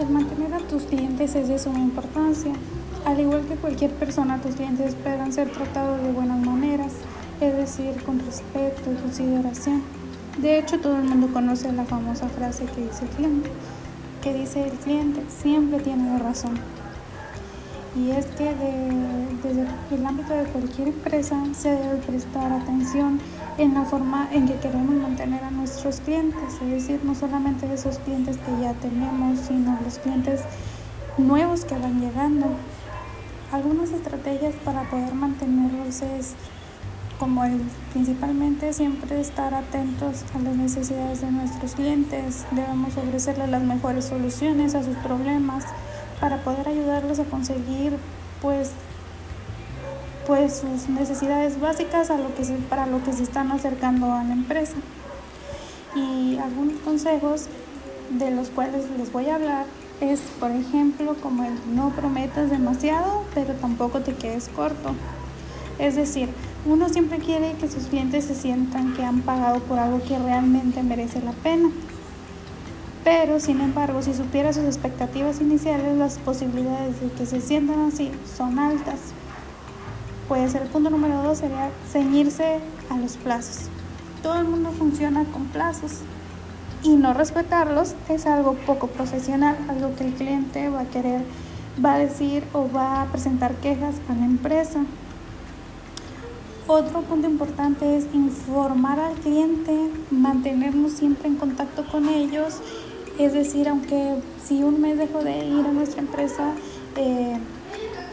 El mantener a tus clientes es de suma importancia. Al igual que cualquier persona, tus clientes esperan ser tratados de buenas maneras, es decir, con respeto y consideración. De hecho, todo el mundo conoce la famosa frase que dice el cliente, que dice el cliente siempre tiene razón. Y es que desde el ámbito de cualquier empresa se debe prestar atención en la forma en que queremos mantener a nuestros clientes, es decir, no solamente esos clientes que ya tenemos, sino los clientes nuevos que van llegando. Algunas estrategias para poder mantenerlos es como el principalmente siempre estar atentos a las necesidades de nuestros clientes, debemos ofrecerles las mejores soluciones a sus problemas para poder ayudarlos a conseguir pues pues sus necesidades básicas a lo que para lo que se están acercando a la empresa. Y algunos consejos de los cuales les voy a hablar es, por ejemplo, como el no prometas demasiado, pero tampoco te quedes corto. Es decir, uno siempre quiere que sus clientes se sientan que han pagado por algo que realmente merece la pena. Pero, sin embargo, si supiera sus expectativas iniciales, las posibilidades de que se sientan así son altas. Pues el punto número dos sería ceñirse a los plazos. Todo el mundo funciona con plazos y no respetarlos es algo poco profesional, algo que el cliente va a querer, va a decir o va a presentar quejas a la empresa. Otro punto importante es informar al cliente, mantenernos siempre en contacto con ellos es decir, aunque si un mes dejo de ir a nuestra empresa, eh,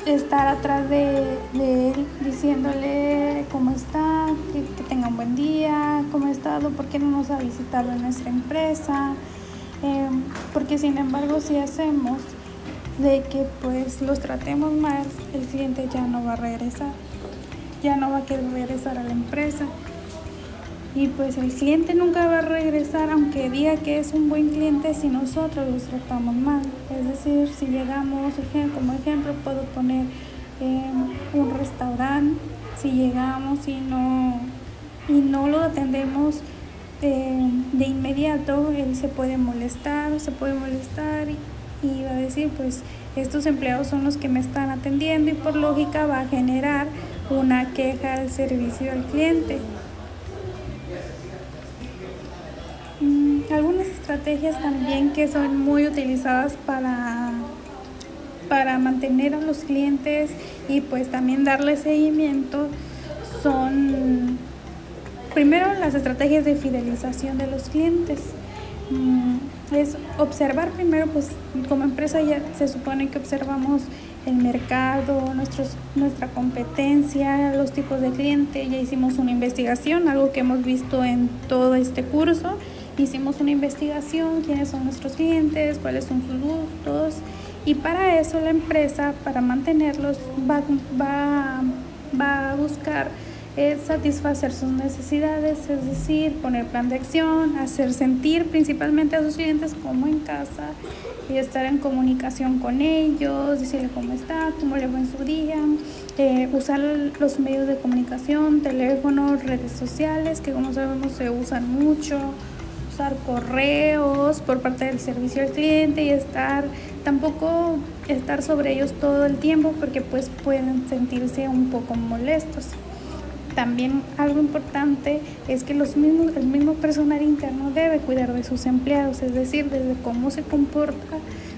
estar atrás de, él diciéndole cómo está, que, tenga un buen día, cómo ha estado, por qué no nos ha visitado en nuestra empresa. Eh, porque sin embargo, si hacemos de que pues los tratemos mal, el cliente ya no va a regresar, ya no va a querer regresar a la empresa y pues el cliente nunca va a regresar aunque diga que es un buen cliente si nosotros los tratamos mal. Es decir, si llegamos, como ejemplo, puedo poner em, un restaurante, si llegamos y no, y no lo atendemos em, de inmediato, él se puede molestar, se puede molestar y, y va a decir, pues estos empleados son los que me están atendiendo y por lógica va a generar una queja al servicio al cliente. Algunas estrategias también que son muy utilizadas para, para mantener a los clientes y pues también darle seguimiento son primero las estrategias de fidelización de los clientes. Mm, es observar primero, pues como empresa ya se supone que observamos el mercado, nuestros, nuestra competencia, los tipos de cliente. Ya hicimos una investigación, algo que hemos visto en todo este curso hicimos una investigación, quiénes son nuestros clientes, cuáles son sus gustos y para eso la empresa, para mantenerlos, va, va, va a buscar eh, satisfacer sus necesidades, es decir, poner plan de acción, hacer sentir principalmente a sus clientes como en casa y estar en comunicación con ellos, decirle cómo está, cómo le va en su día, eh, usar los medios de comunicación, teléfonos, redes sociales, que como sabemos se usan mucho, correos por parte del servicio al cliente y estar tampoco estar sobre ellos todo el tiempo porque pues pueden sentirse un poco molestos. También algo importante es que los mismos, el mismo personal interno debe cuidar de sus empleados, es decir, desde cómo se comporta,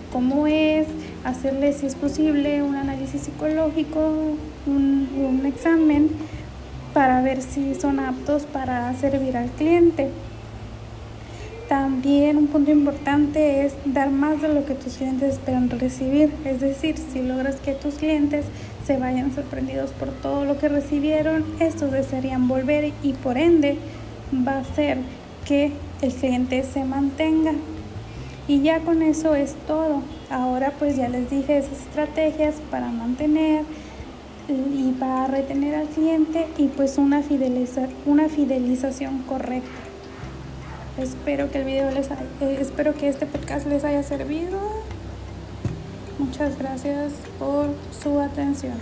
cómo es, hacerle si es posible un análisis psicológico, un, un examen para ver si son aptos para servir al cliente. También un punto importante es dar más de lo que tus clientes esperan recibir. Es decir, si logras que tus clientes se vayan sorprendidos por todo lo que recibieron, estos desearían volver y por ende va a hacer que el cliente se mantenga. Y ya con eso es todo. Ahora pues ya les dije esas estrategias para mantener y para retener al cliente y pues una, una fidelización correcta. Espero que el video les eh, espero que este podcast les haya servido. Muchas gracias por su atención.